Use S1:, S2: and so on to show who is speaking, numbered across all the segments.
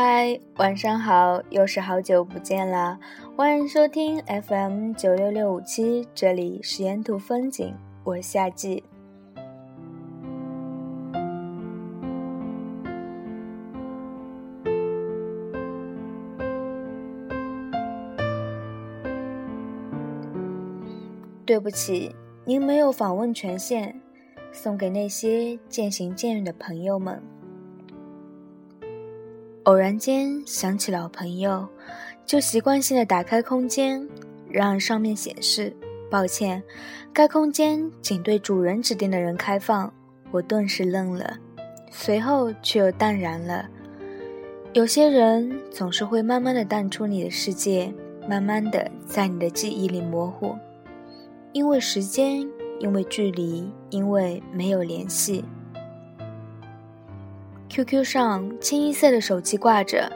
S1: 嗨，晚上好，又是好久不见啦！欢迎收听 FM 九六六五七，这里是沿途风景，我是夏季。对不起，您没有访问权限，送给那些渐行渐远的朋友们。偶然间想起老朋友，就习惯性的打开空间，让上面显示抱歉，该空间仅对主人指定的人开放。我顿时愣了，随后却又淡然了。有些人总是会慢慢的淡出你的世界，慢慢的在你的记忆里模糊。因为时间，因为距离，因为没有联系。QQ 上清一色的手机挂着，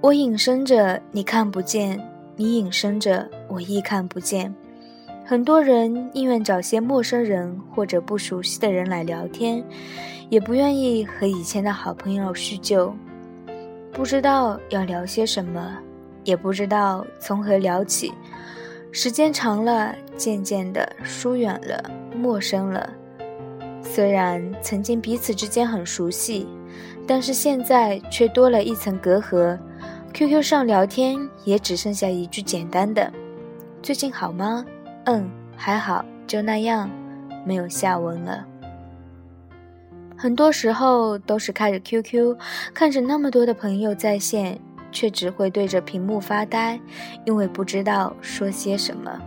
S1: 我隐身着，你看不见；你隐身着，我亦看不见。很多人宁愿找些陌生人或者不熟悉的人来聊天，也不愿意和以前的好朋友叙旧。不知道要聊些什么，也不知道从何聊起。时间长了，渐渐的疏远了，陌生了。虽然曾经彼此之间很熟悉，但是现在却多了一层隔阂。QQ 上聊天也只剩下一句简单的“最近好吗？”“嗯，还好，就那样。”没有下文了。很多时候都是开着 QQ，看着那么多的朋友在线。却只会对着屏幕发呆，因为不知道说些什么。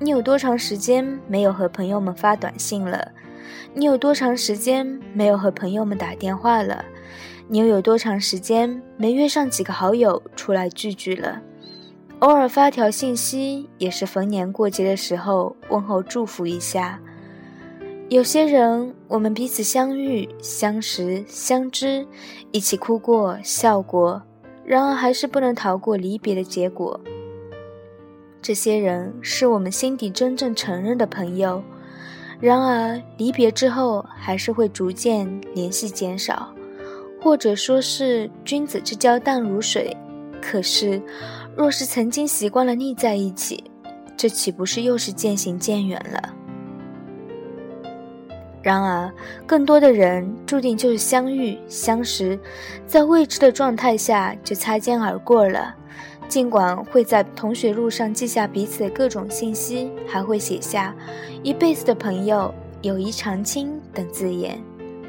S1: 你有多长时间没有和朋友们发短信了？你有多长时间没有和朋友们打电话了？你又有多长时间没约上几个好友出来聚聚了？偶尔发条信息，也是逢年过节的时候问候祝福一下。有些人，我们彼此相遇、相识、相知，一起哭过、笑过。然而，还是不能逃过离别的结果。这些人是我们心底真正承认的朋友，然而离别之后，还是会逐渐联系减少，或者说是君子之交淡如水。可是，若是曾经习惯了腻在一起，这岂不是又是渐行渐远了？然而，更多的人注定就是相遇、相识，在未知的状态下就擦肩而过了。尽管会在同学录上记下彼此的各种信息，还会写下“一辈子的朋友，友谊长青”等字眼，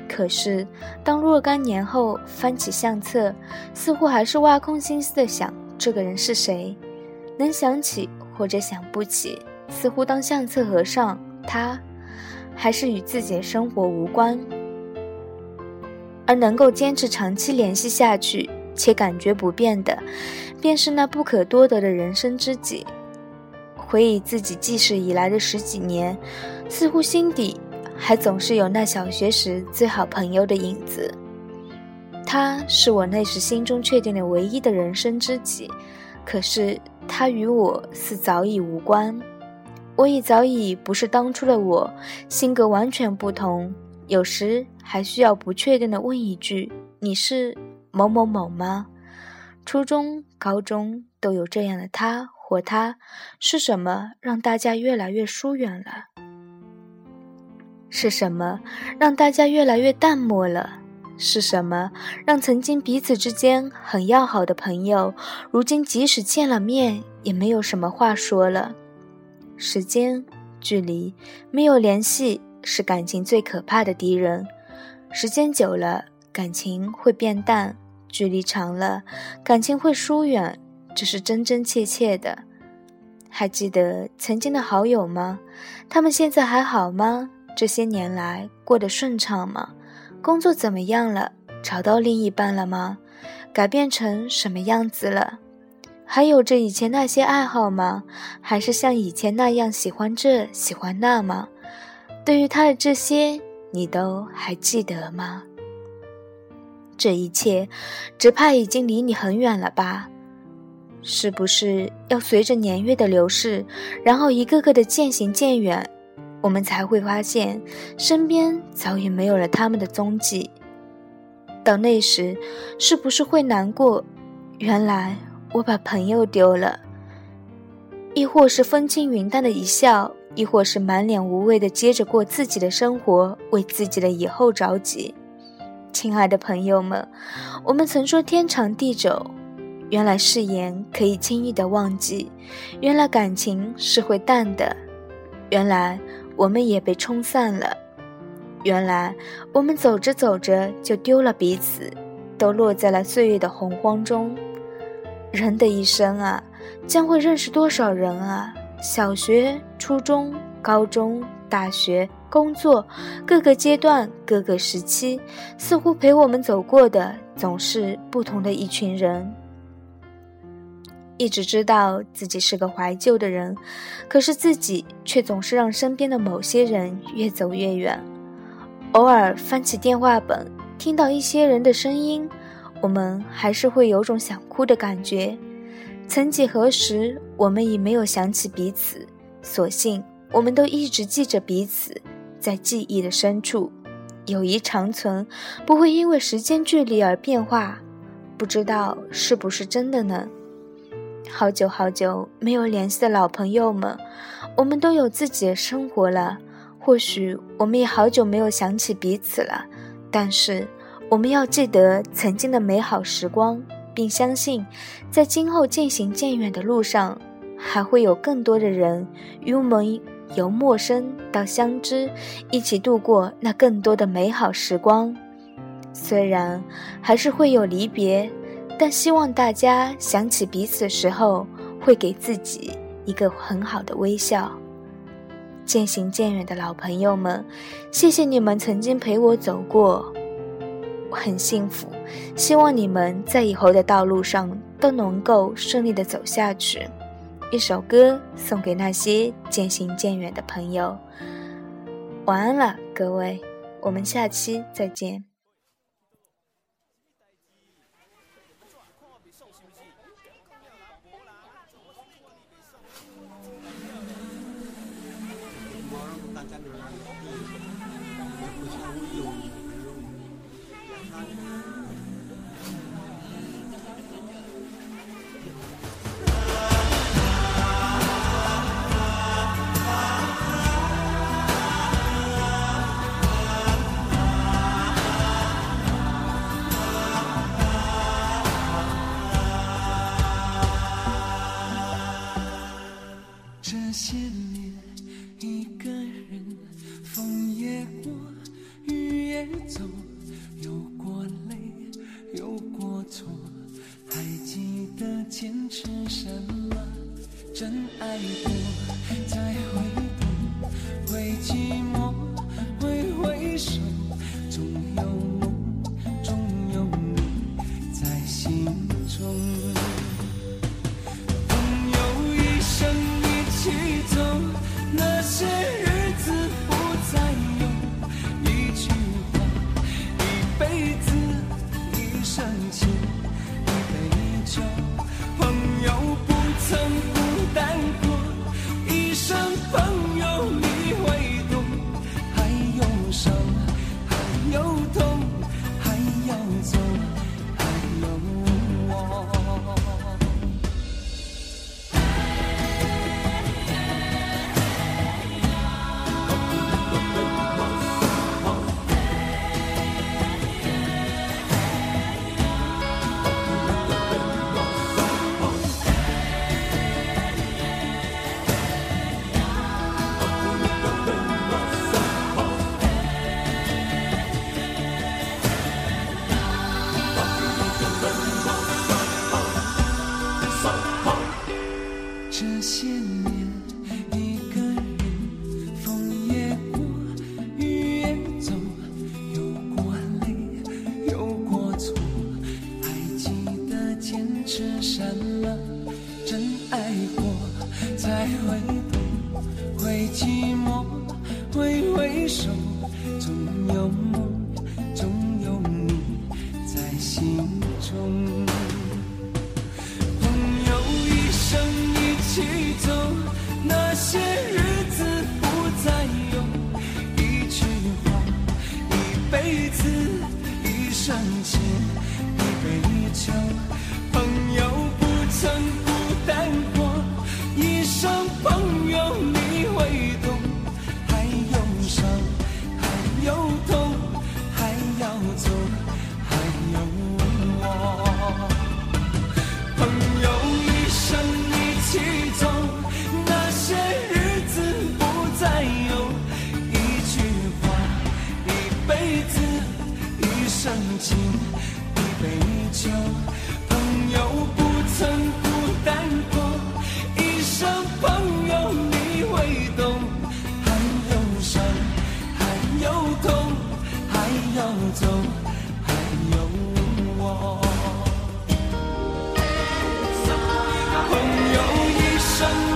S1: 可是当若干年后翻起相册，似乎还是挖空心思的想这个人是谁，能想起或者想不起，似乎当相册合上他。还是与自己的生活无关，而能够坚持长期联系下去且感觉不变的，便是那不可多得的人生知己。回忆自己记事以来的十几年，似乎心底还总是有那小学时最好朋友的影子。他是我那时心中确定的唯一的人生知己，可是他与我似早已无关。我已早已不是当初的我，性格完全不同。有时还需要不确定的问一句：“你是某某某吗？”初中、高中都有这样的他或她，是什么让大家越来越疏远了？是什么让大家越来越淡漠了？是什么让曾经彼此之间很要好的朋友，如今即使见了面，也没有什么话说了？时间、距离、没有联系，是感情最可怕的敌人。时间久了，感情会变淡；距离长了，感情会疏远。这是真真切切的。还记得曾经的好友吗？他们现在还好吗？这些年来过得顺畅吗？工作怎么样了？找到另一半了吗？改变成什么样子了？还有着以前那些爱好吗？还是像以前那样喜欢这喜欢那吗？对于他的这些，你都还记得吗？这一切，只怕已经离你很远了吧？是不是要随着年月的流逝，然后一个个的渐行渐远，我们才会发现身边早已没有了他们的踪迹？到那时，是不是会难过？原来我把朋友丢了，亦或是风轻云淡的一笑，亦或是满脸无畏的接着过自己的生活，为自己的以后着急。亲爱的朋友们，我们曾说天长地久，原来誓言可以轻易的忘记，原来感情是会淡的，原来我们也被冲散了，原来我们走着走着就丢了彼此，都落在了岁月的洪荒中。人的一生啊，将会认识多少人啊？小学、初中、高中、大学。工作各个阶段、各个时期，似乎陪我们走过的总是不同的一群人。一直知道自己是个怀旧的人，可是自己却总是让身边的某些人越走越远。偶尔翻起电话本，听到一些人的声音，我们还是会有种想哭的感觉。曾几何时，我们已没有想起彼此，所幸我们都一直记着彼此。在记忆的深处，友谊长存，不会因为时间距离而变化。不知道是不是真的呢？好久好久没有联系的老朋友们，我们都有自己的生活了。或许我们也好久没有想起彼此了，但是我们要记得曾经的美好时光，并相信，在今后渐行渐远的路上，还会有更多的人与我们。由陌生到相知，一起度过那更多的美好时光。虽然还是会有离别，但希望大家想起彼此时候，会给自己一个很好的微笑。渐行渐远的老朋友们，谢谢你们曾经陪我走过，我很幸福。希望你们在以后的道路上都能够顺利的走下去。一首歌送给那些渐行渐远的朋友，晚安了，各位，我们下期再见。
S2: 真爱过。再回头，会寂寞，挥挥手，总有梦，总有你在心中。朋友一生一起走，那些日子不再有。一句话，一辈子，一生情，一杯酒。朋友不曾生一起